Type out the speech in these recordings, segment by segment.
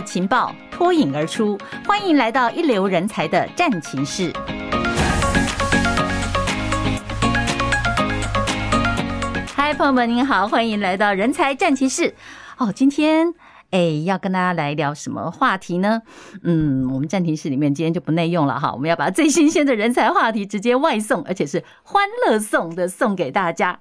情报，脱颖而出。欢迎来到一流人才的战情室。嗨，朋友们，您好，欢迎来到人才战情室。哦，今天。哎，要跟大家来聊什么话题呢？嗯，我们战情室里面今天就不内用了哈，我们要把最新鲜的人才话题直接外送，而且是欢乐送的送给大家。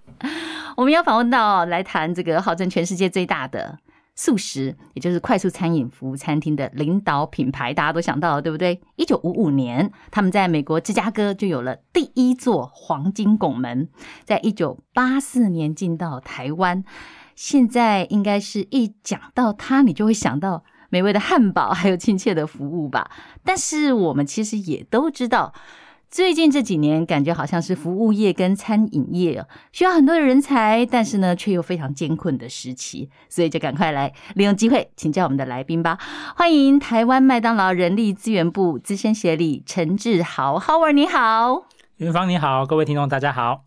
我们要访问到来谈这个号称全世界最大的速食，也就是快速餐饮服务餐厅的领导品牌，大家都想到了，对不对？一九五五年，他们在美国芝加哥就有了第一座黄金拱门，在一九八四年进到台湾。现在应该是一讲到它，你就会想到美味的汉堡，还有亲切的服务吧。但是我们其实也都知道，最近这几年感觉好像是服务业跟餐饮业需要很多的人才，但是呢却又非常艰困的时期，所以就赶快来利用机会请教我们的来宾吧。欢迎台湾麦当劳人力资源部资深协理陈志豪，Howard 你好。云芳你好，各位听众大家好。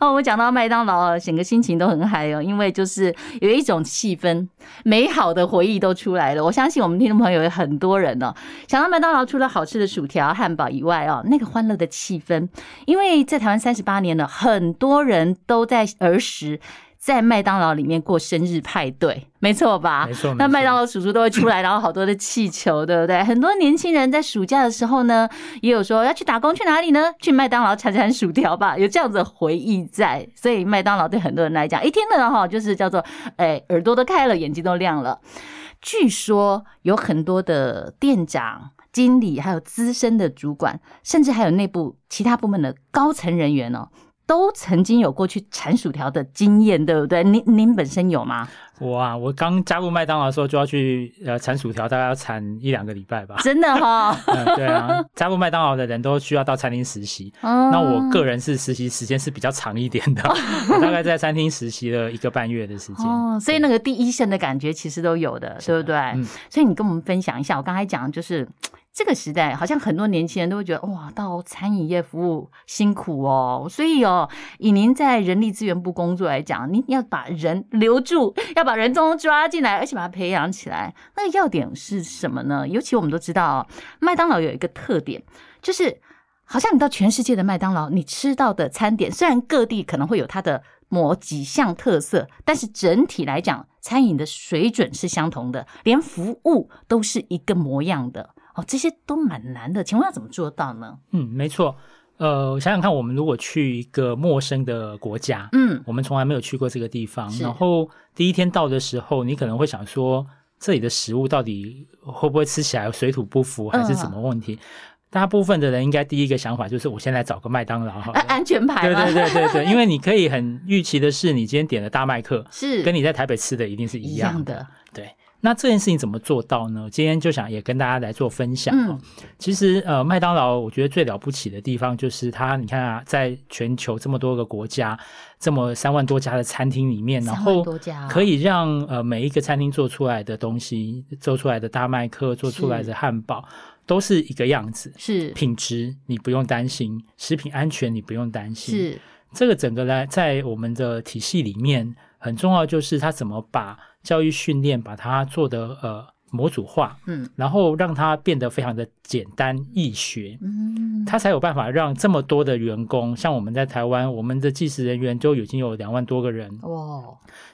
哦，我讲到麦当劳，整个心情都很嗨哦，因为就是有一种气氛，美好的回忆都出来了。我相信我们听众朋友有很多人哦，想到麦当劳除了好吃的薯条、汉堡以外哦，那个欢乐的气氛，因为在台湾三十八年了，很多人都在儿时。在麦当劳里面过生日派对，没错吧？没错。那麦当劳叔叔都会出来，然后好多的气球，对不对？很多年轻人在暑假的时候呢，也有说要去打工，去哪里呢？去麦当劳铲铲薯条吧，有这样子的回忆在。所以麦当劳对很多人来讲，一听了哈，就是叫做哎，耳朵都开了，眼睛都亮了。据说有很多的店长、经理，还有资深的主管，甚至还有内部其他部门的高层人员哦。都曾经有过去铲薯条的经验，对不对？您您本身有吗？我啊，我刚加入麦当劳的时候就要去呃铲薯条，大概要铲一两个礼拜吧。真的哈、哦 嗯？对啊，加入麦当劳的人都需要到餐厅实习。嗯，那我个人是实习时间是比较长一点的，我 大概在餐厅实习了一个半月的时间。哦，所以那个第一线的感觉其实都有的，对不对？嗯，所以你跟我们分享一下，我刚才讲就是。这个时代好像很多年轻人都会觉得哇，到餐饮业服务辛苦哦，所以哦，以您在人力资源部工作来讲，您要把人留住，要把人中抓进来，而且把它培养起来，那个要点是什么呢？尤其我们都知道，麦当劳有一个特点，就是好像你到全世界的麦当劳，你吃到的餐点，虽然各地可能会有它的某几项特色，但是整体来讲，餐饮的水准是相同的，连服务都是一个模样的。哦，这些都蛮难的，请问要怎么做到呢？嗯，没错。呃，想想看，我们如果去一个陌生的国家，嗯，我们从来没有去过这个地方，然后第一天到的时候，你可能会想说，这里的食物到底会不会吃起来水土不服，还是什么问题？嗯、大部分的人应该第一个想法就是，我先来找个麦当劳好了，安全牌。对对对对对，因为你可以很预期的是，你今天点的大麦克 是跟你在台北吃的一定是一样的，一样的对。那这件事情怎么做到呢？今天就想也跟大家来做分享。嗯，其实呃，麦当劳我觉得最了不起的地方就是它，你看啊，在全球这么多个国家，这么三万多家的餐厅里面，然后可以让呃每一个餐厅做出来的东西，做出来的大麦克，做出来的汉堡，都是一个样子，是品质你不用担心，食品安全你不用担心，是这个整个来在我们的体系里面很重要，就是它怎么把。教育训练把它做得呃模组化，嗯，然后让它变得非常的简单易学，嗯，它才有办法让这么多的员工，像我们在台湾，我们的计时人员就已经有两万多个人，哇，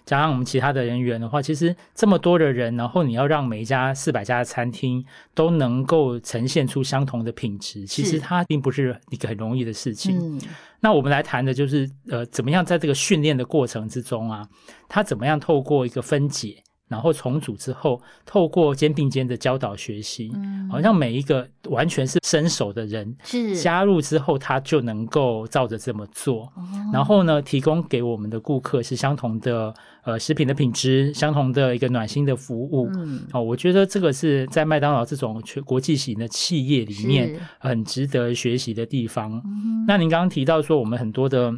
加上我们其他的人员的话，其实这么多的人，然后你要让每一家四百家的餐厅都能够呈现出相同的品质，其实它并不是一个很容易的事情。嗯，那我们来谈的就是，呃，怎么样在这个训练的过程之中啊，它怎么样透过一个分解。然后重组之后，透过肩并肩的教导学习，嗯，好像每一个完全是伸手的人是加入之后，他就能够照着这么做。哦，然后呢，提供给我们的顾客是相同的呃食品的品质，相同的一个暖心的服务。嗯，哦，我觉得这个是在麦当劳这种全国际型的企业里面很值得学习的地方。嗯，那您刚刚提到说，我们很多的。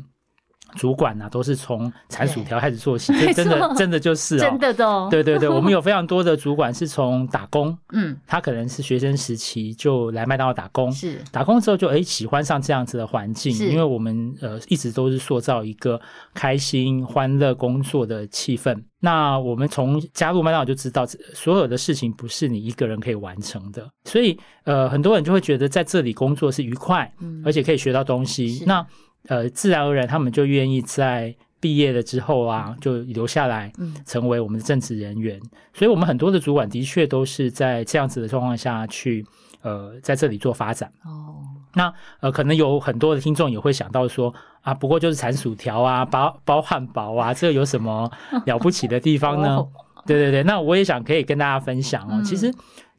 主管呐、啊，都是从铲薯条开始做起，真的真的就是哦，真的的对对对，我们有非常多的主管是从打工，嗯，他可能是学生时期就来麦当劳打工，是。打工之后就哎喜欢上这样子的环境，因为我们呃一直都是塑造一个开心欢乐工作的气氛。那我们从加入麦当劳就知道，所有的事情不是你一个人可以完成的，所以呃很多人就会觉得在这里工作是愉快，嗯，而且可以学到东西。那呃，自然而然，他们就愿意在毕业了之后啊，就留下来，成为我们的正职人员。所以，我们很多的主管的确都是在这样子的状况下去，呃，在这里做发展。哦，那呃，可能有很多的听众也会想到说，啊，不过就是铲薯条啊，包包汉堡啊，这个有什么了不起的地方呢？哦、对对对，那我也想可以跟大家分享哦。嗯、其实，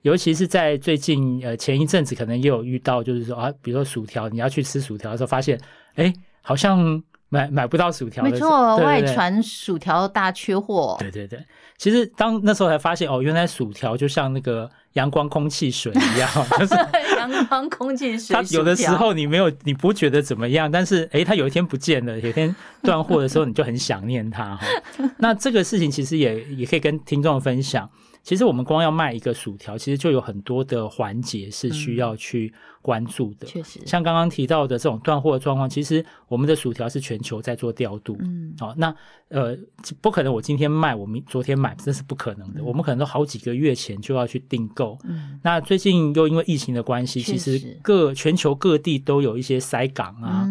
尤其是在最近呃前一阵子，可能也有遇到，就是说啊，比如说薯条，你要去吃薯条的时候，发现。哎，好像买买不到薯条。没错，外传薯条大缺货。对对对，其实当那时候才发现，哦，原来薯条就像那个阳光、空气、水一样，就是阳光、空气、水。它有的时候你没有，你不觉得怎么样，但是哎，它有一天不见了，有一天断货的时候，你就很想念它。那这个事情其实也也可以跟听众分享。其实我们光要卖一个薯条，其实就有很多的环节是需要去关注的。确实，像刚刚提到的这种断货的状况，其实我们的薯条是全球在做调度。嗯，好，那呃，不可能我今天卖，我明昨天买，这是不可能的。我们可能都好几个月前就要去订购。嗯，那最近又因为疫情的关系，其实各全球各地都有一些塞港啊、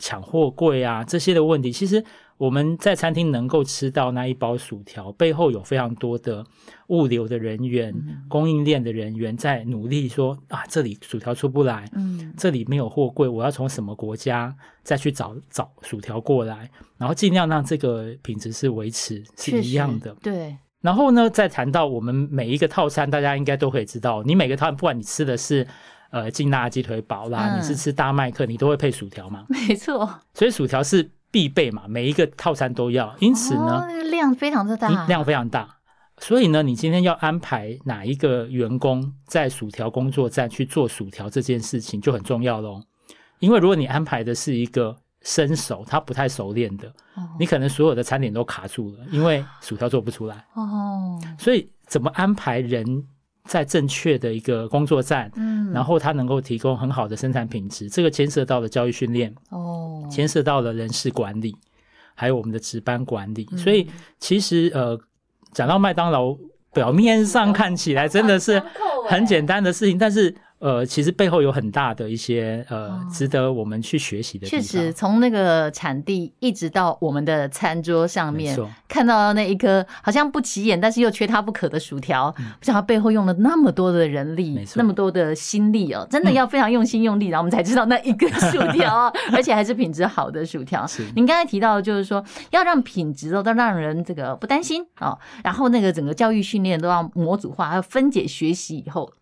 抢货柜啊这些的问题。其实。我们在餐厅能够吃到那一包薯条，背后有非常多的物流的人员、供应链的人员在努力说啊，这里薯条出不来，嗯，这里没有货柜，我要从什么国家再去找找薯条过来，然后尽量让这个品质是维持是一样的，对。然后呢，再谈到我们每一个套餐，大家应该都可以知道，你每个套餐，不管你吃的是呃劲辣鸡腿堡啦，你是吃大麦克，你都会配薯条嘛？没错，所以薯条是。必备嘛，每一个套餐都要，因此呢，哦、量非常的大，量非常大，所以呢，你今天要安排哪一个员工在薯条工作站去做薯条这件事情就很重要喽。因为如果你安排的是一个生手，他不太熟练的，哦、你可能所有的餐点都卡住了，因为薯条做不出来。哦，所以怎么安排人？在正确的一个工作站，嗯，然后他能够提供很好的生产品质，这个牵涉到了教育训练，哦，牵涉到了人事管理，还有我们的值班管理。嗯、所以其实呃，讲到麦当劳，表面上看起来真的是很简单的事情，但是。呃，其实背后有很大的一些呃，值得我们去学习的。确实，从那个产地一直到我们的餐桌上面，看到那一颗好像不起眼，但是又缺它不可的薯条，嗯、不知道它背后用了那么多的人力，那么多的心力哦，真的要非常用心用力，然后我们才知道那一个薯条，而且还是品质好的薯条。您刚才提到，就是说要让品质哦，都让人这个不担心哦，然后那个整个教育训练都要模组化，还有分解学习以后。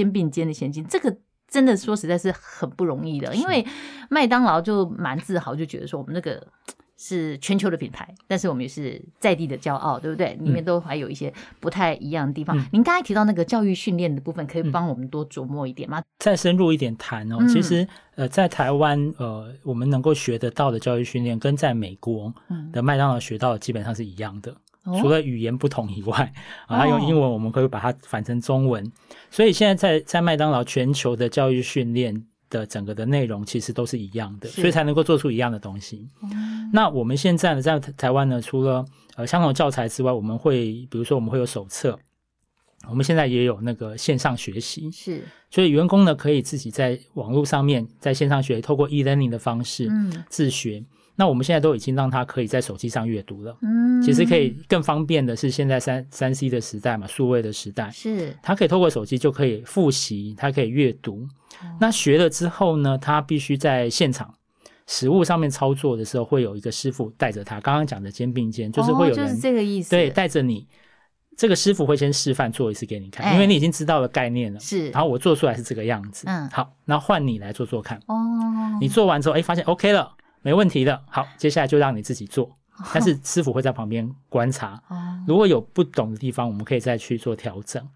肩并肩的前进，这个真的说实在是很不容易的。因为麦当劳就蛮自豪，就觉得说我们那个是全球的品牌，但是我们也是在地的骄傲，对不对？里面都还有一些不太一样的地方。嗯、您刚才提到那个教育训练的部分，可以帮我们多琢磨一点吗？再深入一点谈哦。其实呃，在台湾呃，我们能够学得到的教育训练，跟在美国的麦当劳学到的基本上是一样的。除了语言不同以外，啊，他用英文我们可以把它反成中文。哦、所以现在在在麦当劳全球的教育训练的整个的内容其实都是一样的，所以才能够做出一样的东西。嗯、那我们现在呢，在台湾呢，除了呃相同的教材之外，我们会比如说我们会有手册，我们现在也有那个线上学习，是，所以员工呢可以自己在网络上面在线上学，透过 e-learning 的方式，嗯，自学。那我们现在都已经让他可以在手机上阅读了，嗯，其实可以更方便的是，现在三三 C 的时代嘛，数位的时代，是，他可以透过手机就可以复习，他可以阅读。嗯、那学了之后呢，他必须在现场实物上面操作的时候，会有一个师傅带着他。刚刚讲的肩并肩，就是会有人，哦、就是这个意思，对，带着你。这个师傅会先示范做一次给你看，因为你已经知道了概念了，是。然后我做出来是这个样子，嗯，好，那换你来做做看。哦，你做完之后，哎，发现 OK 了。没问题的，好，接下来就让你自己做，但是师傅会在旁边观察，如果有不懂的地方，我们可以再去做调整。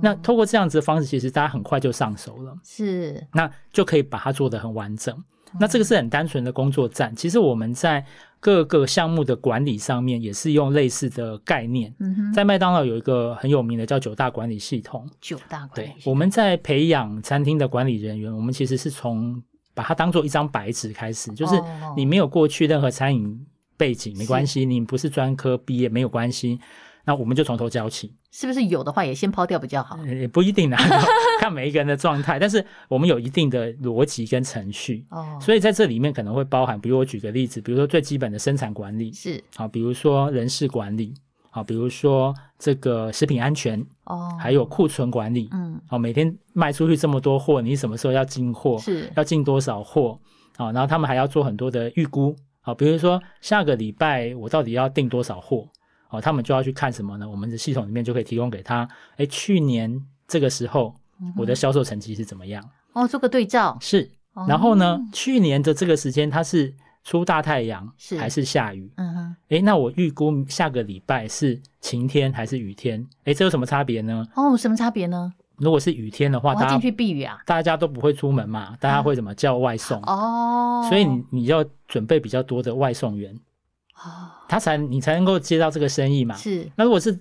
那透过这样子的方式，其实大家很快就上手了，是，那就可以把它做得很完整。那这个是很单纯的工作站，其实我们在各个项目的管理上面也是用类似的概念。嗯哼，在麦当劳有一个很有名的叫九大管理系统。九大管理系统。对，我们在培养餐厅的管理人员，我们其实是从把它当做一张白纸开始，就是你没有过去任何餐饮背景没关系，你不是专科毕业没有关系。那我们就从头教起，是不是有的话也先抛掉比较好？也不一定啊，看每一个人的状态。但是我们有一定的逻辑跟程序，哦，所以在这里面可能会包含，比如我举个例子，比如说最基本的生产管理是好，比如说人事管理好，比如说这个食品安全哦，还有库存管理，嗯，好，每天卖出去这么多货，你什么时候要进货？是要进多少货？好，然后他们还要做很多的预估，好，比如说下个礼拜我到底要订多少货？哦，他们就要去看什么呢？我们的系统里面就可以提供给他，哎，去年这个时候我的销售成绩是怎么样？哦，做个对照。是，然后呢，哦、去年的这个时间它是出大太阳是还是下雨？嗯哼，哎，那我预估下个礼拜是晴天还是雨天？哎，这有什么差别呢？哦，什么差别呢？如果是雨天的话，大家进去避雨啊，大家都不会出门嘛，大家会怎么叫外送？哦，所以你你要准备比较多的外送员。哦，他才你才能够接到这个生意嘛。是，那如果是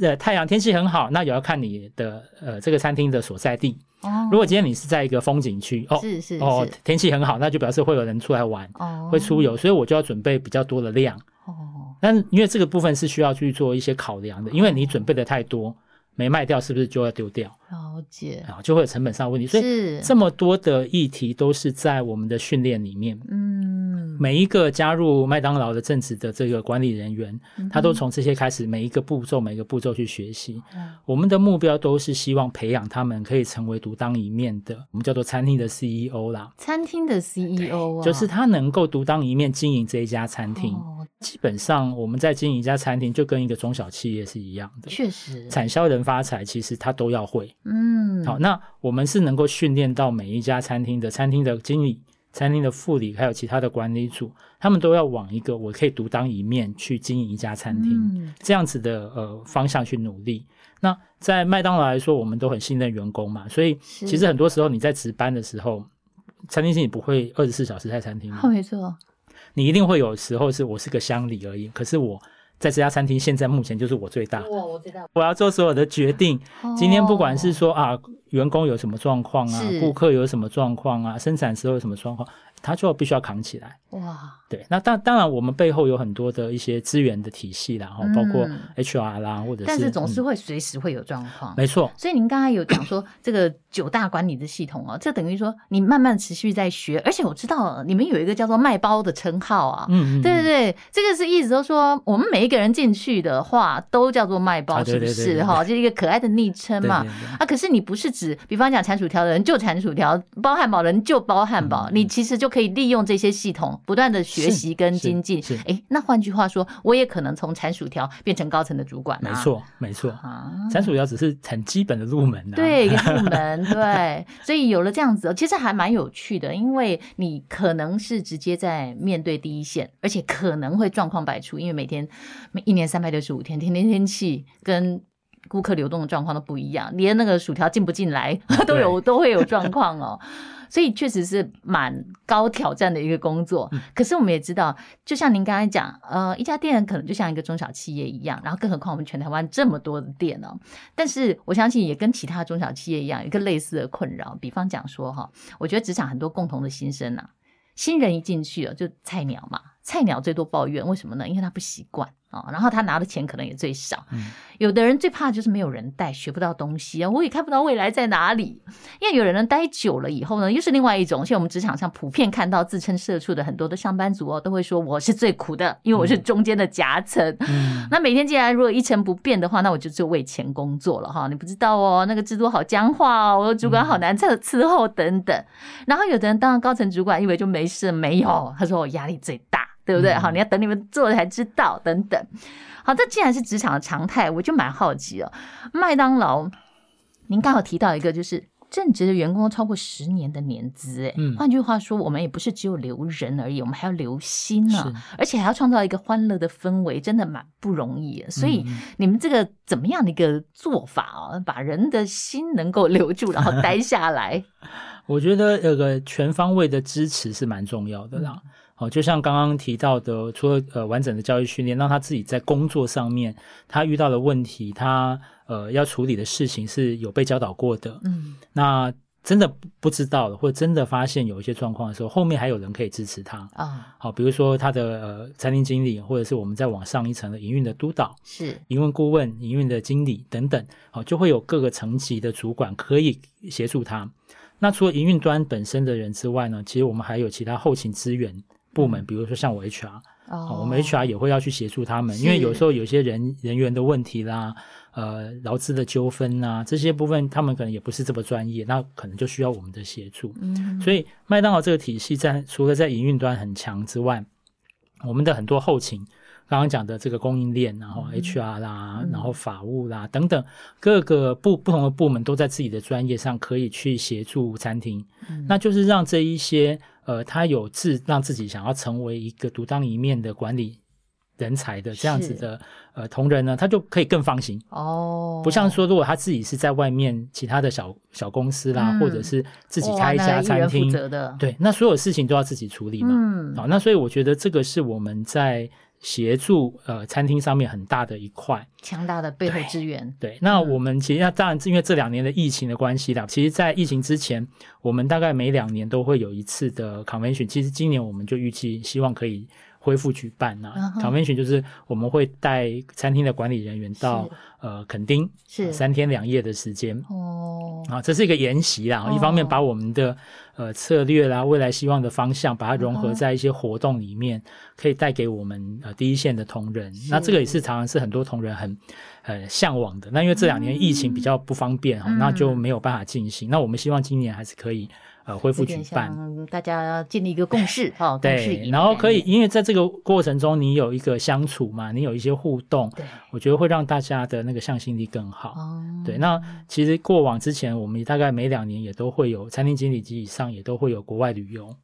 呃太阳天气很好，那也要看你的呃这个餐厅的所在地。哦，如果今天你是在一个风景区，哦，是是哦，天气很好，那就表示会有人出来玩，哦，会出游，所以我就要准备比较多的量。哦，但因为这个部分是需要去做一些考量的，因为你准备的太多，没卖掉是不是就要丢掉？了解啊，就会有成本上的问题。所以这么多的议题都是在我们的训练里面。嗯。每一个加入麦当劳的正职的这个管理人员，他都从这些开始，每一个步骤，每一个步骤去学习。我们的目标都是希望培养他们可以成为独当一面的，我们叫做餐厅的 CEO 啦。餐厅的 CEO 啊，就是他能够独当一面经营这一家餐厅。基本上我们在经营一家餐厅，就跟一个中小企业是一样的。确实，产销人发财，其实他都要会。嗯，好，那我们是能够训练到每一家餐厅的餐厅的经理。餐厅的副理还有其他的管理组，他们都要往一个我可以独当一面去经营一家餐厅，嗯、这样子的呃方向去努力。那在麦当劳来说，我们都很信任员工嘛，所以其实很多时候你在值班的时候，餐厅经理不会二十四小时在餐厅里。没错，你一定会有时候是我是个乡里而已，可是我在这家餐厅现在目前就是我最大，我，我知道，我要做所有的决定。哦、今天不管是说啊。员工有什么状况啊？顾客有什么状况啊？生产时候有什么状况，他就必须要扛起来。哇，对，那当当然，我们背后有很多的一些资源的体系啦，然后包括 HR 啦，或者是，但是总是会随时会有状况。没错。所以您刚才有讲说这个九大管理的系统哦，这等于说你慢慢持续在学，而且我知道你们有一个叫做卖包的称号啊。嗯嗯。对对对，这个是一直都说我们每一个人进去的话都叫做卖包，是不是哈？就是一个可爱的昵称嘛。啊，可是你不是指，比方讲产薯条的人就产薯条，包汉堡的人就包汉堡，你其实就可以利用这些系统不断的学习跟精进。哎，那换句话说，我也可能从产薯条变成高层的主管。没错，没错。产薯条只是很基本的入门啊。对，入门。对，所以有了这样子，其实还蛮有趣的，因为你可能是直接在面对第一线，而且可能会状况百出，因为每天每一年三百六十五天，天天天气跟。顾客流动的状况都不一样，连那个薯条进不进来 都有都会有状况哦，所以确实是蛮高挑战的一个工作。可是我们也知道，就像您刚才讲，呃，一家店可能就像一个中小企业一样，然后更何况我们全台湾这么多的店哦。但是我相信也跟其他中小企业一样，有一个类似的困扰。比方讲说哈，我觉得职场很多共同的心声啊，新人一进去了就菜鸟嘛，菜鸟最多抱怨，为什么呢？因为他不习惯。然后他拿的钱可能也最少，有的人最怕就是没有人带，学不到东西啊，我也看不到未来在哪里。因为有人待久了以后呢，又是另外一种。像我们职场上普遍看到自称社畜的很多的上班族哦，都会说我是最苦的，因为我是中间的夹层。嗯，那每天既然如果一成不变的话，那我就就为钱工作了哈。你不知道哦，那个制度好僵化哦，我的主管好难伺伺候等等。然后有的人当了高层主管，以为就没事没有，他说我压力最大。对不对？好，你要等你们做了才知道。等等，好，这既然是职场的常态，我就蛮好奇哦。麦当劳，您刚好提到一个，就是正职的员工超过十年的年资，哎，嗯，换句话说，我们也不是只有留人而已，我们还要留心呢，而且还要创造一个欢乐的氛围，真的蛮不容易。所以你们这个怎么样的一个做法啊，把人的心能够留住，然后待下来？我觉得有个全方位的支持是蛮重要的啦。哦，就像刚刚提到的，除了呃完整的教育训练，让他自己在工作上面他遇到的问题，他呃要处理的事情是有被教导过的。嗯，那真的不知道了，或者真的发现有一些状况的时候，后面还有人可以支持他啊。好，比如说他的呃餐厅经理，或者是我们再往上一层的营运的督导，是营运顾问、营运的经理等等，好，就会有各个层级的主管可以协助他。那除了营运端本身的人之外呢，其实我们还有其他后勤资源。部门，比如说像我 HR，哦，我们 HR 也会要去协助他们，因为有时候有些人人员的问题啦，呃，劳资的纠纷啊，这些部分他们可能也不是这么专业，那可能就需要我们的协助。嗯，所以麦当劳这个体系在除了在营运端很强之外，我们的很多后勤。刚刚讲的这个供应链，然后 HR 啦，嗯、然后法务啦、嗯、等等，各个部不同的部门都在自己的专业上可以去协助餐厅，嗯、那就是让这一些呃，他有自让自己想要成为一个独当一面的管理人才的这样子的呃同仁呢，他就可以更放心哦。不像说如果他自己是在外面其他的小小公司啦，嗯、或者是自己开一家餐厅，对，那所有事情都要自己处理嘛。嗯，好，那所以我觉得这个是我们在。协助呃餐厅上面很大的一块强大的背后资源。对，对，那我们其实那当然因为这两年的疫情的关系啦，其实，在疫情之前，我们大概每两年都会有一次的 convention。其实今年我们就预期希望可以恢复举办呐。Uh huh. convention 就是我们会带餐厅的管理人员到。呃，垦丁是三天两夜的时间哦，啊，这是一个研习啦。哦、一方面把我们的呃策略啦、未来希望的方向，把它融合在一些活动里面，嗯、可以带给我们呃第一线的同仁。那这个也是常常是很多同仁很呃向往的。那因为这两年疫情比较不方便那就没有办法进行。嗯、那我们希望今年还是可以。呃，恢复举办，大家建立一个共识 哈。对，然后可以，因为在这个过程中，你有一个相处嘛，你有一些互动，对，我觉得会让大家的那个向心力更好。哦，对，那其实过往之前，我们大概每两年也都会有餐厅经理级以上，也都会有国外旅游。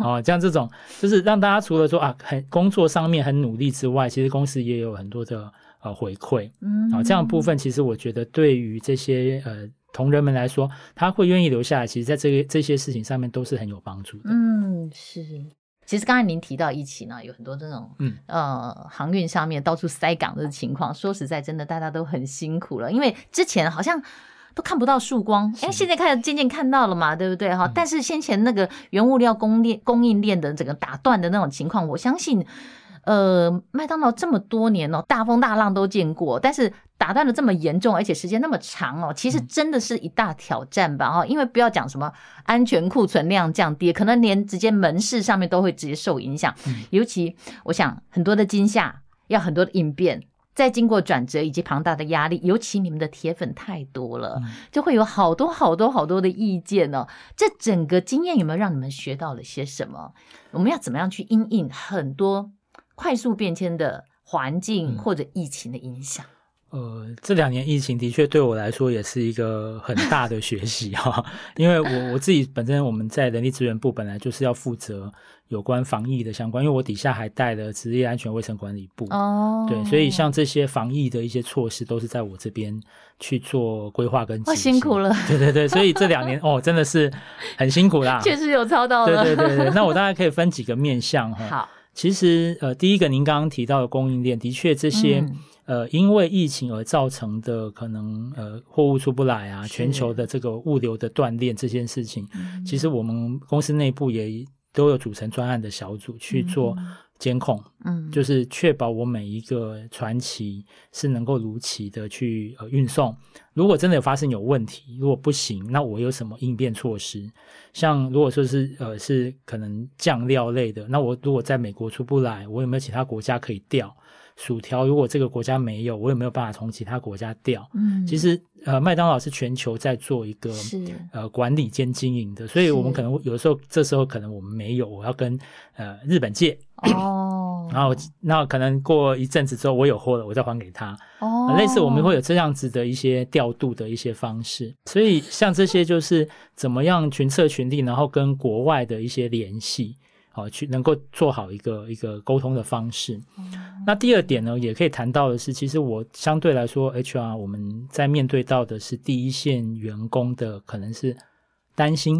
哦，像这种就是让大家除了说啊，很工作上面很努力之外，其实公司也有很多的呃回馈。嗯，啊，这样部分其实我觉得对于这些呃。同仁们来说，他会愿意留下来，其实，在这个这些事情上面都是很有帮助的。嗯，是。其实刚才您提到疫情呢，有很多这种嗯呃航运上面到处塞港的情况。说实在，真的大家都很辛苦了，因为之前好像都看不到曙光，哎是，现在开始渐渐看到了嘛，对不对哈？嗯、但是先前那个原物料供链供应链的整个打断的那种情况，我相信。呃，麦当劳这么多年哦，大风大浪都见过，但是打断的这么严重，而且时间那么长哦，其实真的是一大挑战吧？哈、嗯，因为不要讲什么安全库存量降低，可能连直接门市上面都会直接受影响。嗯、尤其我想很多的惊吓，要很多的应变，再经过转折以及庞大的压力，尤其你们的铁粉太多了，嗯、就会有好多好多好多的意见哦。这整个经验有没有让你们学到了些什么？我们要怎么样去因应很多？快速变迁的环境或者疫情的影响，呃，这两年疫情的确对我来说也是一个很大的学习哈，因为我我自己本身我们在人力资源部本来就是要负责有关防疫的相关，因为我底下还带了职业安全卫生管理部。哦，对，所以像这些防疫的一些措施都是在我这边去做规划跟执行。哦，辛苦了，对对对，所以这两年 哦真的是很辛苦啦，确实有操到了，对对对对，那我大概可以分几个面向哈，好。其实，呃，第一个您刚刚提到的供应链，的确这些，嗯、呃，因为疫情而造成的可能，呃，货物出不来啊，全球的这个物流的断裂这件事情，是其实我们公司内部也都有组成专案的小组去做监控，嗯，就是确保我每一个传奇是能够如期的去呃运送。如果真的有发生有问题，如果不行，那我有什么应变措施？像如果说是呃是可能酱料类的，那我如果在美国出不来，我有没有其他国家可以调？薯条如果这个国家没有，我也没有办法从其他国家调？嗯，其实呃麦当劳是全球在做一个呃管理兼经营的，所以我们可能有的时候这时候可能我们没有，我要跟呃日本借哦，然后那可能过一阵子之后我有货了，我再还给他哦，类似我们会有这样子的一些调度的一些方式，所以像这些就是怎么样群策群力，然后跟国外的一些联系，好去能够做好一个一个沟通的方式。嗯、那第二点呢，也可以谈到的是，其实我相对来说，HR 我们在面对到的是第一线员工的可能是担心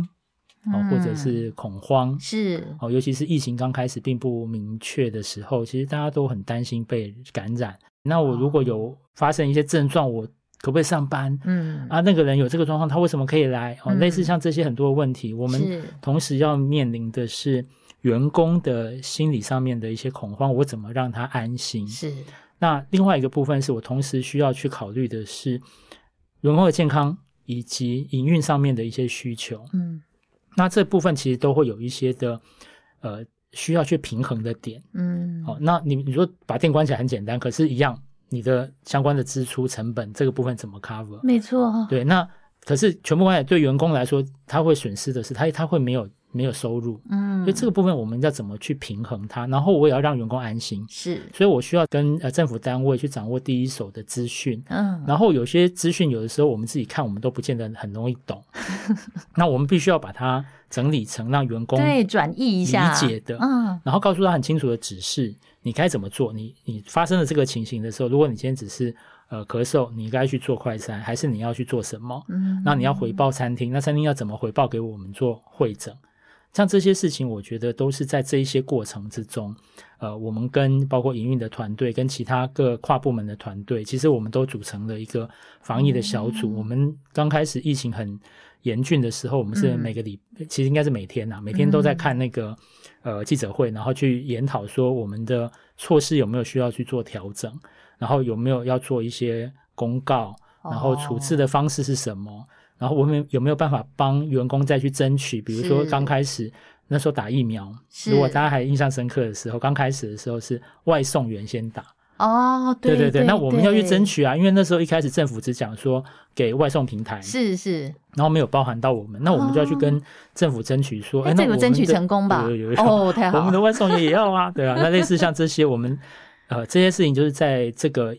哦，或者是恐慌，是哦，尤其是疫情刚开始并不明确的时候，其实大家都很担心被感染。那我如果有发生一些症状，我可不可以上班？嗯啊，那个人有这个状况，他为什么可以来？哦，类似像这些很多问题，我们同时要面临的是员工的心理上面的一些恐慌，我怎么让他安心？是。那另外一个部分是我同时需要去考虑的是员工的健康以及营运上面的一些需求。嗯。那这部分其实都会有一些的，呃，需要去平衡的点，嗯，好，那你你说把店关起来很简单，可是，一样你的相关的支出成本这个部分怎么 cover？没错，对，那可是全部关起来对员工来说，他会损失的是他他会没有。没有收入，嗯，所以这个部分我们要怎么去平衡它？然后我也要让员工安心，是，所以我需要跟呃政府单位去掌握第一手的资讯，嗯，然后有些资讯有的时候我们自己看我们都不见得很容易懂，那我们必须要把它整理成让员工对转译一下理解的，嗯，然后告诉他很清楚的指示，你该怎么做？你你发生了这个情形的时候，如果你今天只是呃咳嗽，你该去做快餐，还是你要去做什么？嗯，那你要回报餐厅，那餐厅要怎么回报给我们做会诊？像这些事情，我觉得都是在这一些过程之中，呃，我们跟包括营运的团队，跟其他各跨部门的团队，其实我们都组成了一个防疫的小组。嗯、我们刚开始疫情很严峻的时候，我们是每个礼，嗯、其实应该是每天呐，每天都在看那个呃记者会，然后去研讨说我们的措施有没有需要去做调整，然后有没有要做一些公告，然后处置的方式是什么。哦然后我们有没有办法帮员工再去争取？比如说刚开始那时候打疫苗，如果大家还印象深刻的时候，刚开始的时候是外送员先打。哦，对对对，那我们要去争取啊，因为那时候一开始政府只讲说给外送平台，是是，然后没有包含到我们，那我们就要去跟政府争取说，哎，这个争取成功吧？有有有，哦，太好，我们的外送员也要啊，对啊，那类似像这些，我们呃这些事情就是在这个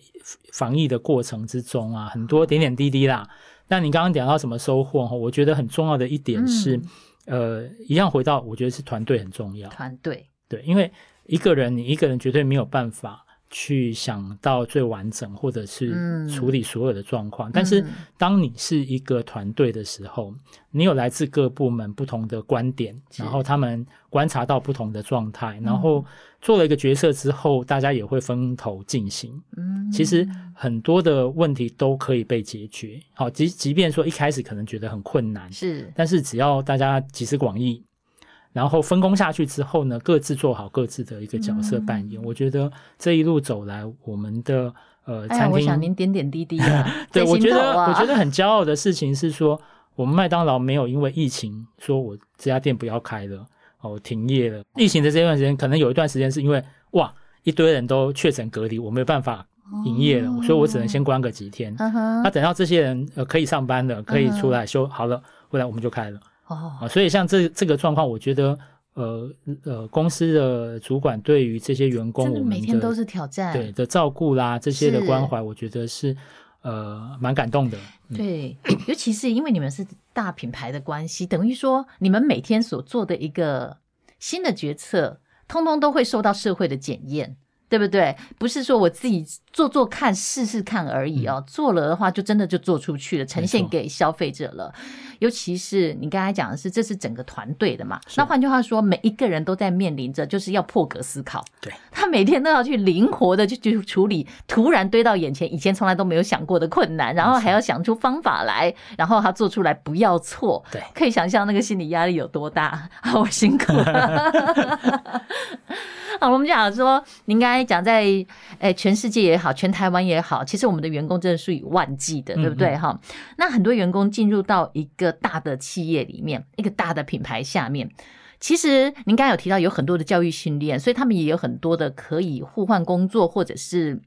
防疫的过程之中啊，很多点点滴滴啦。那你刚刚讲到什么收获哈？我觉得很重要的一点是，嗯、呃，一样回到我觉得是团队很重要。团队对，因为一个人你一个人绝对没有办法。去想到最完整，或者是处理所有的状况。嗯、但是，当你是一个团队的时候，嗯、你有来自各部门不同的观点，然后他们观察到不同的状态，嗯、然后做了一个决策之后，大家也会分头进行。嗯，其实很多的问题都可以被解决。好，即即便说一开始可能觉得很困难，是，但是只要大家集思广益。然后分工下去之后呢，各自做好各自的一个角色扮演。嗯、我觉得这一路走来，我们的呃餐厅，我想您点点滴滴啊。对，我觉得我觉得很骄傲的事情是说，我们麦当劳没有因为疫情说我这家店不要开了，哦，停业了。疫情的这段时间，可能有一段时间是因为哇，一堆人都确诊隔离，我没有办法营业了，哦、所以我只能先关个几天。那、等到这些人呃可以上班了，可以出来休好了，后来我们就开了。哦，啊，所以像这这个状况，我觉得，呃呃，公司的主管对于这些员工，我们每天都是挑战，对的照顾啦，这些的关怀，我觉得是呃蛮感动的。对，尤其是因为你们是大品牌的关系，等于说你们每天所做的一个新的决策，通通都会受到社会的检验。对不对？不是说我自己做做看、试试看而已哦。嗯、做了的话，就真的就做出去了，呈现给消费者了。尤其是你刚才讲的是，这是整个团队的嘛。那换句话说，每一个人都在面临着，就是要破格思考。对。他每天都要去灵活的去去处理突然堆到眼前、以前从来都没有想过的困难，然后还要想出方法来，然后他做出来不要错。对。可以想象那个心理压力有多大，好辛苦了。好，我们讲说，你应该讲在诶全世界也好，全台湾也好，其实我们的员工真的数以万计的，对不对？哈、嗯嗯，那很多员工进入到一个大的企业里面，一个大的品牌下面，其实您刚才有提到有很多的教育训练，所以他们也有很多的可以互换工作，或者是。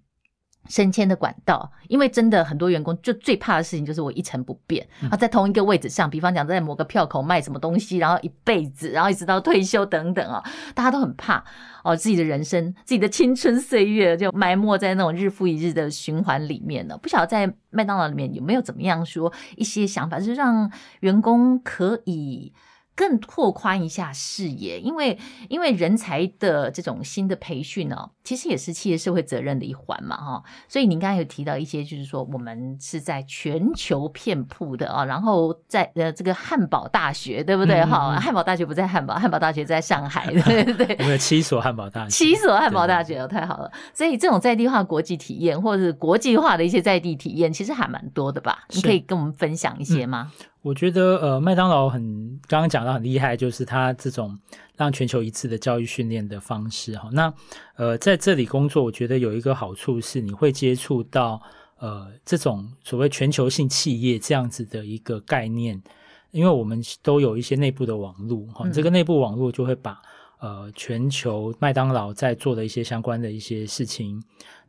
升迁的管道，因为真的很多员工就最怕的事情就是我一成不变。啊，在同一个位置上，比方讲在某个票口卖什么东西，然后一辈子，然后一直到退休等等啊，大家都很怕哦，自己的人生、自己的青春岁月就埋没在那种日复一日的循环里面了。不晓得在麦当劳里面有没有怎么样说一些想法，就是让员工可以更拓宽一下视野，因为因为人才的这种新的培训呢、哦，其实也是企业社会责任的一环嘛，哈。所以您刚才有提到一些，就是说我们是在全球遍布的啊，然后在呃这个汉堡大学，对不对？哈、嗯，汉堡大学不在汉堡，汉堡大学在上海，对 对对。我们有七所汉堡大学，七所汉堡大学哦，太好了。所以这种在地化国际体验，或者是国际化的一些在地体验，其实还蛮多的吧？你可以跟我们分享一些吗？嗯我觉得呃，麦当劳很刚刚讲到很厉害，就是它这种让全球一致的教育训练的方式哈。那呃，在这里工作，我觉得有一个好处是你会接触到呃这种所谓全球性企业这样子的一个概念，因为我们都有一些内部的网络哈，这个内部网络就会把呃全球麦当劳在做的一些相关的一些事情。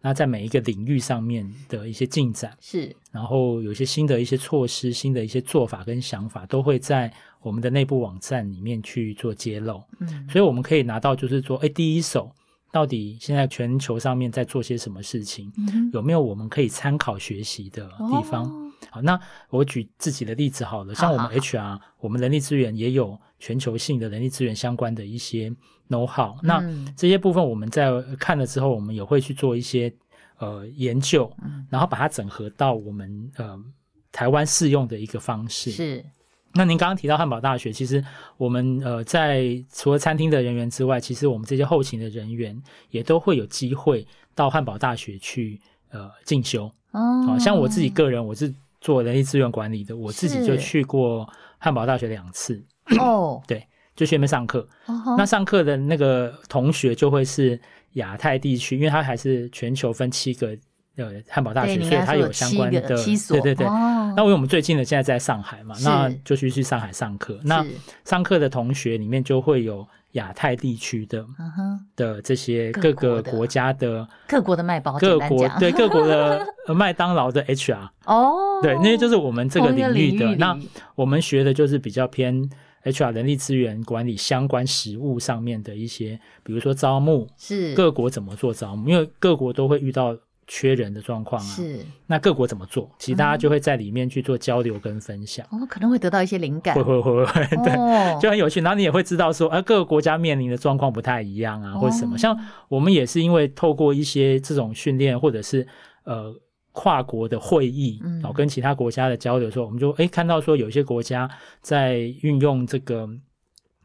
那在每一个领域上面的一些进展是，然后有一些新的一些措施、新的一些做法跟想法，都会在我们的内部网站里面去做揭露。嗯，所以我们可以拿到就是说，哎，第一手到底现在全球上面在做些什么事情，嗯，有没有我们可以参考学习的地方？哦，好，那我举自己的例子好了，像我们 HR，好好我们人力资源也有全球性的人力资源相关的一些。know how，那这些部分我们在看了之后，我们也会去做一些呃研究，然后把它整合到我们呃台湾适用的一个方式。是。那您刚刚提到汉堡大学，其实我们呃在除了餐厅的人员之外，其实我们这些后勤的人员也都会有机会到汉堡大学去呃进修。哦。好像我自己个人，我是做人力资源管理的，我自己就去过汉堡大学两次。哦。对。就去那边上课，uh-huh. 那上课的那个同学就会是亚太地区，因为他还是全球分七个呃汉堡大学，所以他有相关的对对对。Oh. 那因为我们最近的现在在上海嘛，那就去去上海上课。那上课的同学里面就会有亚太地区的，uh-huh. 的这些各个国家的各国的麦包，各国对各国的 麦当劳的 HR 哦，oh. 对，那些就是我们这个领域的。那我们学的就是比较偏。HR 人力资源管理相关实务上面的一些，比如说招募，是各国怎么做招募，因为各国都会遇到缺人的状况啊。是，那各国怎么做？其实大家就会在里面去做交流跟分享。哦，可能会得到一些灵感。会会会会，对，就很有趣。然后你也会知道说，啊，各个国家面临的状况不太一样啊，或者什么。像我们也是因为透过一些这种训练，或者是呃。跨国的会议，然后跟其他国家的交流的时候，嗯、我们就诶看到说，有一些国家在运用这个。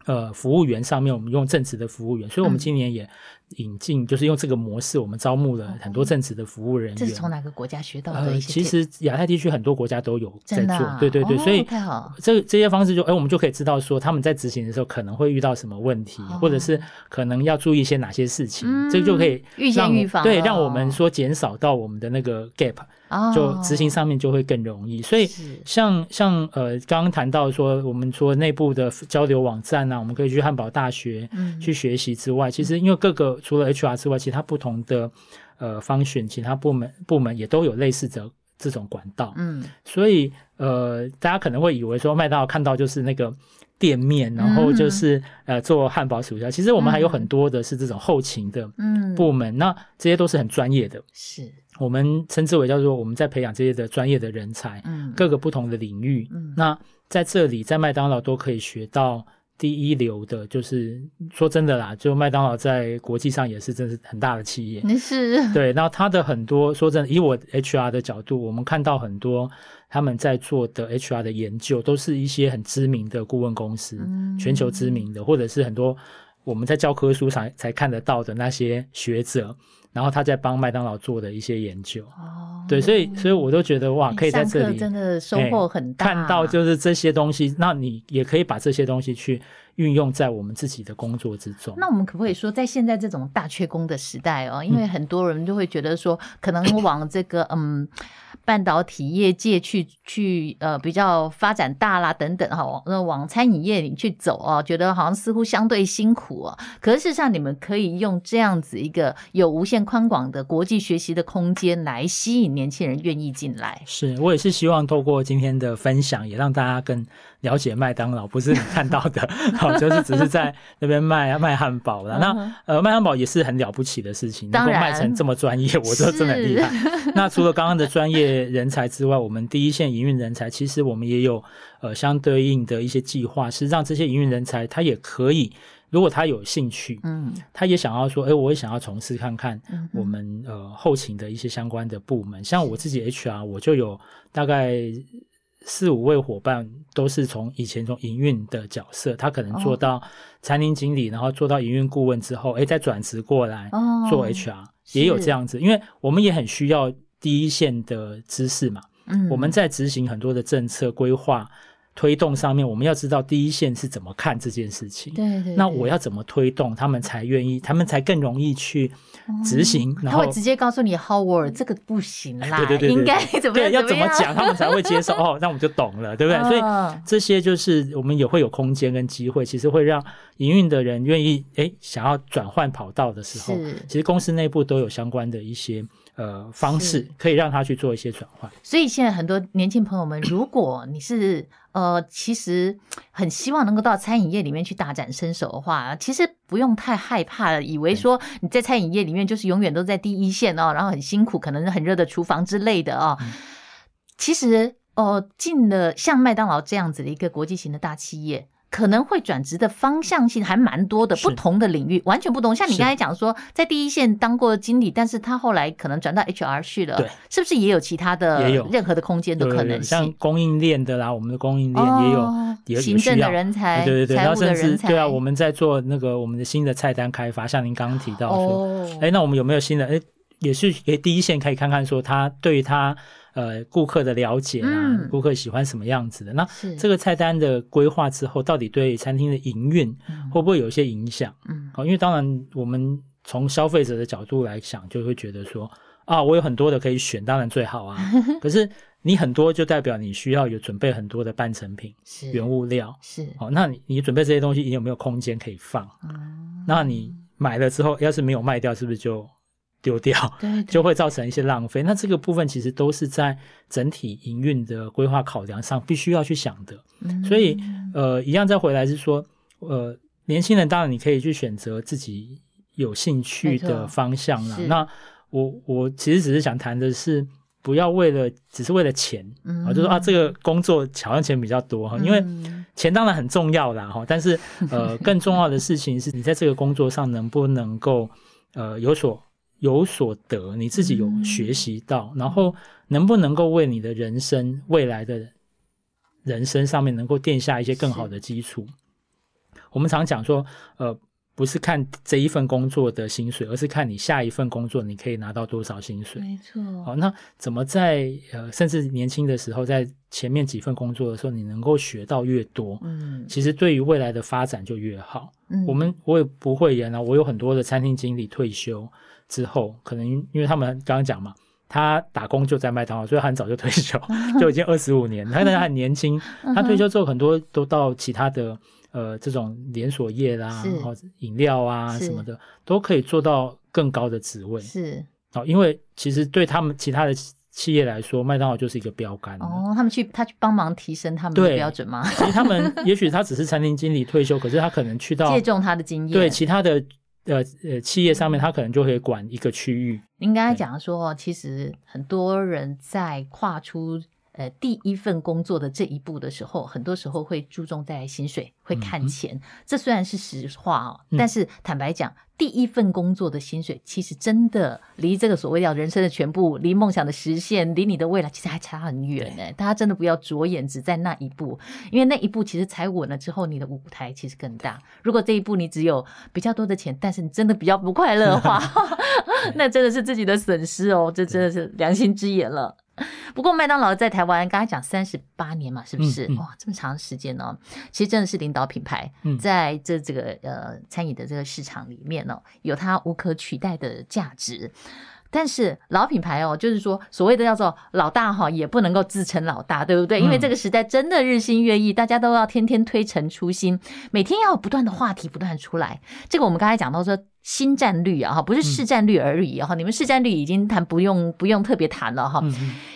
呃，服务员上面我们用正职的服务员，所以我们今年也引进，就是用这个模式，我们招募了很多正职的服务人员。这是从哪个国家学到的？呃，其实亚太地区很多国家都有在做，啊、对对对，哦、所以这这些方式就哎，我们就可以知道说他们在执行的时候可能会遇到什么问题，哦、或者是可能要注意一些哪些事情，嗯、这个就可以预先预防，对，让我们说减少到我们的那个 gap。就执行上面就会更容易，所以像像呃刚刚谈到说，我们说内部的交流网站啊，我们可以去汉堡大学去学习之外，其实因为各个除了 HR 之外，其他不同的呃 function，其他部门部门也都有类似的这种管道，嗯，所以呃大家可能会以为说麦当劳看到就是那个店面，然后就是呃做汉堡薯条，其实我们还有很多的是这种后勤的部门，那这些都是很专业的，是。我们称之为叫做我们在培养这些的专业的人才，嗯，各个不同的领域，嗯，那在这里在麦当劳都可以学到第一流的，就是说真的啦，就麦当劳在国际上也是真是很大的企业，是，对，然后他的很多说真的，以我 HR 的角度，我们看到很多他们在做的 HR 的研究，都是一些很知名的顾问公司，嗯，全球知名的，或者是很多我们在教科书上才看得到的那些学者。然后他在帮麦当劳做的一些研究，哦，对，所以所以我都觉得哇，可以在这里真的收获很大，看到就是这些东西，那你也可以把这些东西去运用在我们自己的工作之中。那我们可不可以说，在现在这种大缺工的时代哦，因为很多人就会觉得说，可能往这个嗯。半导体业界去去呃比较发展大啦等等哈，往那往餐饮业里去走啊，觉得好像似乎相对辛苦啊。可是事实上，你们可以用这样子一个有无限宽广的国际学习的空间来吸引年轻人愿意进来。是我也是希望透过今天的分享，也让大家更了解麦当劳，不是你看到的好就是只是在那边卖卖汉堡了。那呃，卖汉堡也是很了不起的事情，能够卖成这么专业，我觉得真的很厉害。那除了刚刚的专业人才之外，我们第一线营运人才，其实我们也有呃相对应的一些计划，是让这些营运人才他也可以。如果他有兴趣，嗯，他也想要说，哎、欸，我也想要从事看看我们呃后勤的一些相关的部门，像我自己 HR，我就有大概四五位伙伴，都是从以前从营运的角色，他可能做到餐厅经理，然后做到营运顾问之后，哎、欸，再转职过来做 HR，也有这样子，因为我们也很需要第一线的知识嘛，嗯，我们在执行很多的政策规划。推动上面，我们要知道第一线是怎么看这件事情。对对，对。那我要怎么推动，他们才愿意，他们才更容易去执行。嗯、然后他会直接告诉你，Howard 这个不行啦，对对对对，应该怎么样？对，要怎么讲，他们才会接受。哦，那我们就懂了，对不对？哦、所以这些就是我们也会有空间跟机会，其实会让营运的人愿意，哎，想要转换跑道的时候，其实公司内部都有相关的一些。呃，方式可以让他去做一些转换。所以现在很多年轻朋友们，如果你是呃，其实很希望能够到餐饮业里面去大展身手的话，其实不用太害怕，以为说你在餐饮业里面就是永远都在第一线哦，然后很辛苦，可能是很热的厨房之类的哦。嗯、其实哦，进了像麦当劳这样子的一个国际型的大企业。可能会转职的方向性还蛮多的，不同的领域完全不同。像你刚才讲说，在第一线当过经理，但是他后来可能转到 HR 去了，对，是不是也有其他的也有任何的空间的可能性？像供应链的啦，我们的供应链也有，哦、也有行政的人才，对对对，财务的人才，对啊，我们在做那个我们的新的菜单开发，像您刚刚提到说，哎、哦，那我们有没有新的？哎，也是给第一线可以看看说他对于他。呃，顾客的了解啊，顾客喜欢什么样子的？嗯、那这个菜单的规划之后，到底对餐厅的营运会不会有一些影响？嗯，好，因为当然我们从消费者的角度来想，就会觉得说啊，我有很多的可以选，当然最好啊。可是你很多就代表你需要有准备很多的半成品、是原物料，是好，那你你准备这些东西，你有没有空间可以放？嗯，那你买了之后，要是没有卖掉，是不是就？丢掉，对对，就会造成一些浪费。那这个部分其实都是在整体营运的规划考量上必须要去想的。嗯、所以，呃，一样再回来是说，呃，年轻人当然你可以去选择自己有兴趣的方向啦。那我我其实只是想谈的是，不要为了只是为了钱啊、嗯，就说啊，这个工作好像钱比较多哈，因为钱当然很重要啦哈，但是呃，更重要的事情是你在这个工作上能不能够呃有所。有所得，你自己有学习到，嗯，然后能不能够为你的人生未来的人生上面能够垫下一些更好的基础？我们常讲说，呃。不是看这一份工作的薪水，而是看你下一份工作你可以拿到多少薪水。没错。好，那怎么在呃，甚至年轻的时候，在前面几份工作的时候，你能够学到越多，嗯，其实对于未来的发展就越好。嗯，我们我也不会言啊，我有很多的餐厅经理退休之后，可能因为他们刚刚讲嘛，他打工就在麦当劳，所以他很早就退休，就已经二十五年，他他很年轻，他退休之后很多都到其他的。呃，这种连锁业啦，然后饮料啊什么的，都可以做到更高的职位。是，哦，因为其实对他们其他的企业来说，麦当劳就是一个标杆。哦，他们去他去帮忙提升他们的标准吗？其实他们也许他只是餐厅经理退休，可是他可能去到借重他的经验，对其他的呃呃企业上面，他可能就可以管一个区域。应该讲说，其实很多人在跨出。呃，第一份工作的这一步的时候，很多时候会注重在薪水，会看钱。嗯、这虽然是实话哦，嗯、但是坦白讲，第一份工作的薪水其实真的离这个所谓叫人生的全部，离梦想的实现，离你的未来其实还差很远呢。大家真的不要着眼只在那一步，因为那一步其实踩稳了之后，你的舞台其实更大。如果这一步你只有比较多的钱，但是你真的比较不快乐的话，那真的是自己的损失哦，这真的是良心之言了。不过麦当劳在台湾，刚才讲三十八年嘛，是不是？嗯嗯、哇，这么长时间呢、哦？其实真的是领导品牌，在这这个呃餐饮的这个市场里面呢、哦，有它无可取代的价值。但是老品牌哦，就是说所谓的叫做老大哈，也不能够自称老大，对不对？因为这个时代真的日新月异，大家都要天天推陈出新，每天要有不断的话题不断出来。这个我们刚才讲到说。新战率啊，哈，不是市占率而已哈，嗯、你们市占率已经谈不用不用特别谈了哈，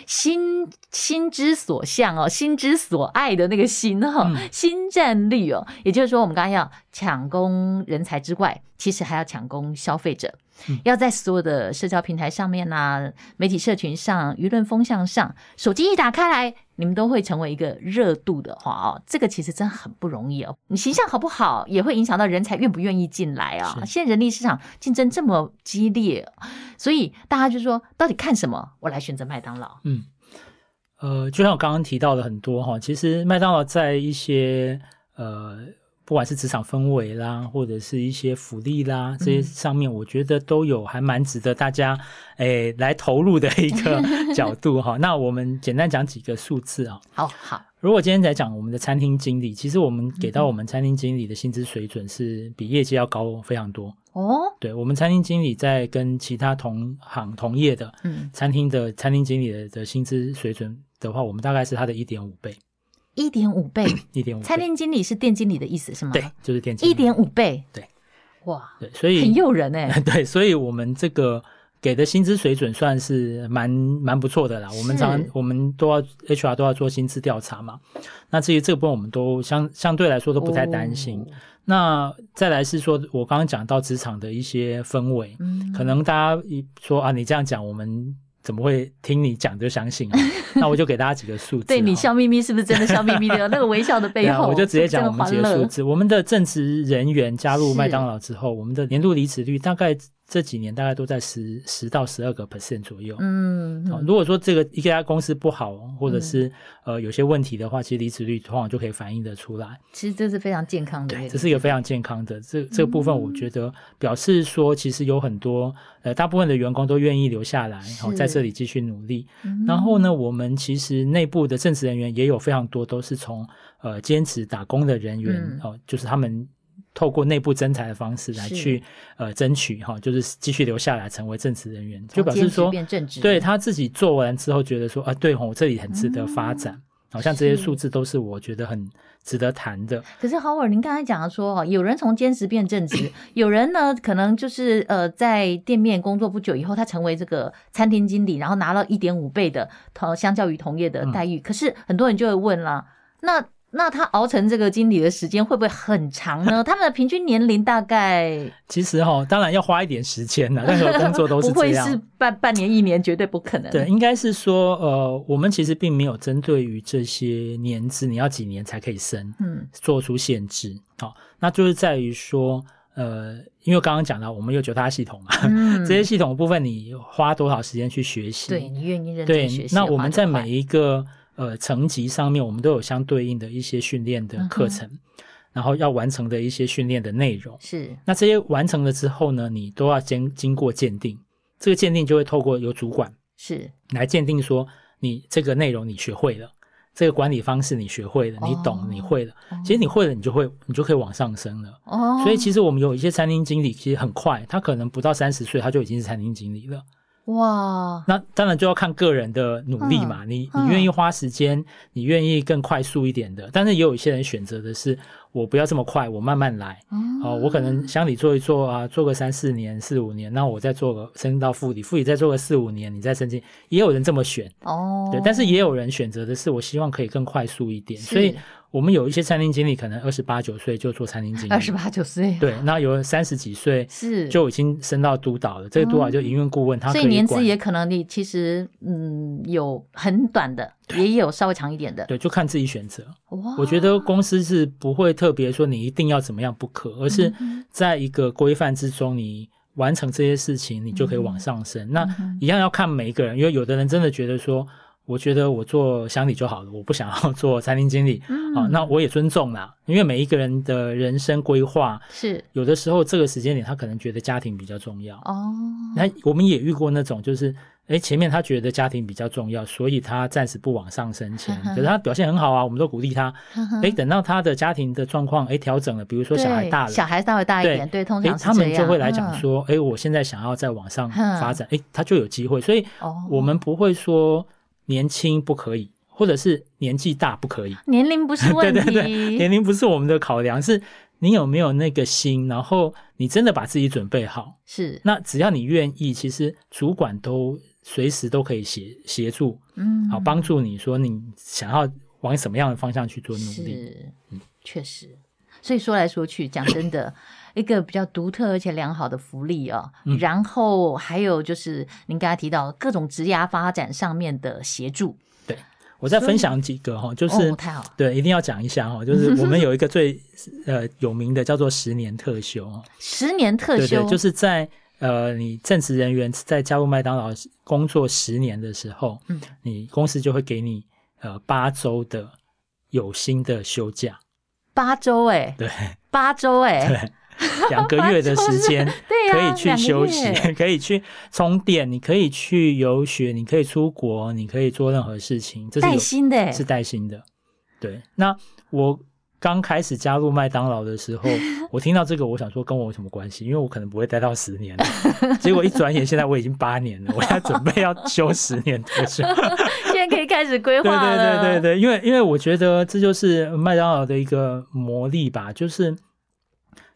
心心之所向哦，心之所爱的那个心哈，新战率哦，也就是说，我们刚刚要抢攻人才之外，其实还要抢攻消费者。要在所有的社交平台上面啊，媒体社群上、舆论风向上，手机一打开来，你们都会成为一个热度的话哦，这个其实真的很不容易哦。你形象好不好，也会影响到人才愿不愿意进来啊。现在人力市场竞争这么激烈，所以大家就说，到底看什么？我来选择麦当劳。嗯，呃，就像我刚刚提到的很多哈，其实麦当劳在一些呃。不管是职场氛围啦，或者是一些福利啦，这些上面，我觉得都有还蛮值得大家诶、欸、来投入的一个 角度哈。那我们简单讲几个数字啊。好好，如果今天在讲我们的餐厅经理，其实我们给到我们餐厅经理的薪资水准是比业界要高非常多哦。对，我们餐厅经理在跟其他同行同业的餐厅的餐厅经理的的薪资水准的话，我们大概是他的一点五倍。一点五倍，一点五。餐厅经理是店经理的意思是吗？对，就是店经理。一点五倍，对，哇，对，所以很诱人哎。对，所以我们这个给的薪资水准算是蛮蛮不错的啦。我们常常我们都要 HR 都要做薪资调查嘛。那至于这个部分，我们都相相对来说都不太担心。哦、那再来是说，我刚刚讲到职场的一些氛围，嗯，可能大家一说啊，你这样讲，我们。怎么会听你讲就相信啊？那我就给大家几个数字。对，你笑眯眯是不是真的笑眯眯的？那个微笑的背后，我就直接讲我们几个数字。我们的正职人员加入麦当劳之后，我们的年度离职率大概。这几年大概都在十十到十二个 percent 左右。嗯，嗯，如果说这个一家公司不好，或者是、嗯、呃有些问题的话，其实离职率通常就可以反映得出来。其实这是非常健康的，对，这是一个非常健康的。这这个部分，我觉得表示说，其实有很多呃大部分的员工都愿意留下来，然后在这里继续努力。然后呢，我们其实内部的正职人员也有非常多都是从呃兼职打工的人员哦、就是他们。透过内部征才的方式来去呃争取哈，就是继续留下来成为正职人员，就表示说对他自己做完之后觉得说啊，对吼，我这里很值得发展，好、嗯、像这些数字都是我觉得很值得谈的。可是 Howard，您刚才讲的说哈，有人从兼职变正职，有人呢可能就是呃在店面工作不久以后，他成为这个餐厅经理，然后拿了一点五倍的同相较于同业的待遇。嗯、可是很多人就会问了，那。那他熬成这个经理的时间会不会很长呢？他们的平均年龄大概……其实哈，当然要花一点时间的，任何工作都是这样，不会是半半年一年，绝对不可能。对，应该是说，呃，我们其实并没有针对于这些年资，你要几年才可以升，嗯，做出限制。好，那就是在于说，呃，因为刚刚讲到我们有九大系统嘛，嗯、这些系统的部分你花多少时间去学习？对，你愿意认真学习。那我们在每一个。呃，层级上面我们都有相对应的一些训练的课程，嗯、然后要完成的一些训练的内容。是，那这些完成了之后呢，你都要经经过鉴定，这个鉴定就会透过由主管是来鉴定说你这个内容你学会了，这个管理方式你学会了，你懂你会了，哦、其实你会了，你就会你就可以往上升了。哦，所以其实我们有一些餐厅经理其实很快，他可能不到三十岁他就已经是餐厅经理了。哇，那当然就要看个人的努力嘛。嗯、你你愿意花时间，嗯、你愿意更快速一点的，但是也有一些人选择的是，我不要这么快，我慢慢来。哦、我可能乡里做一做啊，做个三四年、四五年，那我再做个升到副理，副理再做个四五年，你再升进，也有人这么选。哦，对，但是也有人选择的是，我希望可以更快速一点，所以。我们有一些餐厅经理可能二十八九岁就做餐厅经理，二十八九岁，对，那有三十几岁是就已经升到督导了。这个督导就营运顾问，他。所以年资也可能你其实嗯有很短的，也有稍微长一点的，对，就看自己选择。我觉得公司是不会特别说你一定要怎么样不可，而是在一个规范之中，你完成这些事情，你就可以往上升。那一样要看每一个人，因为有的人真的觉得说。我觉得我做乡里就好了，我不想要 做餐厅经理。嗯，好，那我也尊重啦，因为每一个人的人生规划是有的时候这个时间点他可能觉得家庭比较重要哦。那我们也遇过那种就是，哎，前面他觉得家庭比较重要，所以他暂时不往上升迁，可是他表现很好啊，我们都鼓励他。哎，等到他的家庭的状况哎调整了，比如说小孩大了，小孩稍微大一点，对，通常他们就会来讲说，哎，我现在想要再往上发展，哎，他就有机会。所以我们不会说。年轻不可以，或者是年纪大不可以。年龄不是问题，对对对，年龄不是我们的考量，是你有没有那个心？然后你真的把自己准备好，是。那只要你愿意，其实主管都随时都可以协协助，嗯，好帮助你说你想要往什么样的方向去做努力。是，嗯，确实。所以说来说去，讲真的，一个比较独特而且良好的福利哦。嗯、然后还有就是您刚才提到各种职涯发展上面的协助。对，我再分享几个哈，就是、哦、太好，对，一定要讲一下哈，就是我们 有一个最呃有名的叫做十年特休。十年特休，对对，就是在呃你正职人员在加入麦当劳工作十年的时候，嗯，你公司就会给你呃八周的有薪的休假。八周哎、欸，对，八周哎、欸，对，两个月的时间，可以去休息，可以去充电，你可以去游学，你可以出国，你可以做任何事情，这是带薪的、欸，是带薪的。对，那我刚开始加入麦当劳的时候，我听到这个，我想说跟我有什么关系？因为我可能不会待到十年，结果一转眼，现在我已经八年了，我现在准备要休十年退休。可以开始规划了。对对对对对，因为因为我觉得这就是麦当劳的一个魔力吧，就是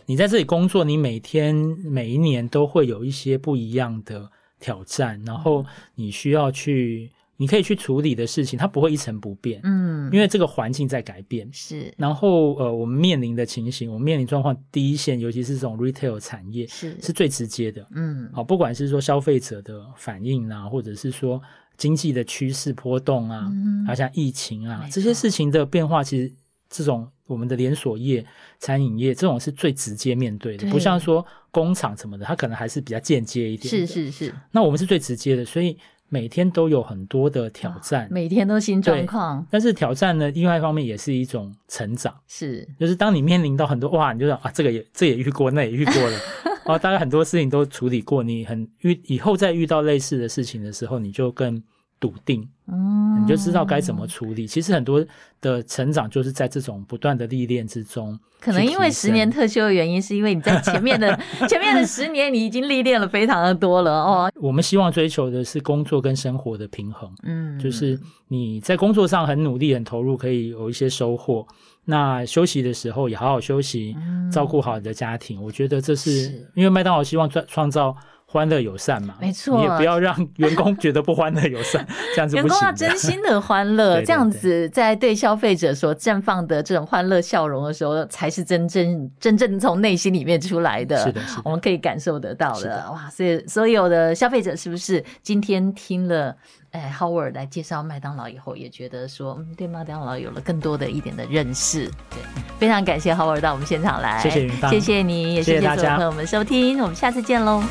你在这里工作，你每天每一年都会有一些不一样的挑战，然后你需要去，你可以去处理的事情，它不会一成不变。嗯，因为这个环境在改变。是。然后呃，我们面临的情形，我们面临状况，第一线，尤其是这种 retail 产业，是是最直接的。嗯，好，不管是说消费者的反应啊，或者是说。经济的趋势波动啊，好、嗯、像疫情啊，这些事情的变化，其实这种我们的连锁业、餐饮业这种是最直接面对的，对，不像说工厂什么的，它可能还是比较间接一点。是是是。那我们是最直接的，所以每天都有很多的挑战，每天都新状况。但是挑战呢，另外一方面也是一种成长。是，就是当你面临到很多哇，你就想啊，这个也这也遇过，那也遇过了。啊，大概很多事情都处理过，你很遇以后再遇到类似的事情的时候，你就更笃定，嗯，你就知道该怎么处理。其实很多的成长就是在这种不断的历练之中。可能因为十年特休的原因，是因为你在前面的 前面的十年，你已经历练了非常的多了哦。我们希望追求的是工作跟生活的平衡，嗯，就是你在工作上很努力、很投入，可以有一些收获。那休息的时候也好好休息，嗯、照顾好你的家庭。我觉得这是，是因为麦当劳希望创创造欢乐友善嘛，没错，你也不要让员工觉得不欢乐友善，这样子。员工要真心的欢乐，这样子在对消费者所绽放的这种欢乐笑容的时候，才是真正真正从内心里面出来的。是的，是的，我们可以感受得到的。的哇，所以所有的消费者是不是今天听了？哎，Howard 来介绍麦当劳以后，也觉得说，嗯，对麦当劳有了更多的一点的认识。对，非常感谢 Howard 到我们现场来，谢谢云芳，谢谢你，也谢谢所有朋友们收听，我们下次见喽。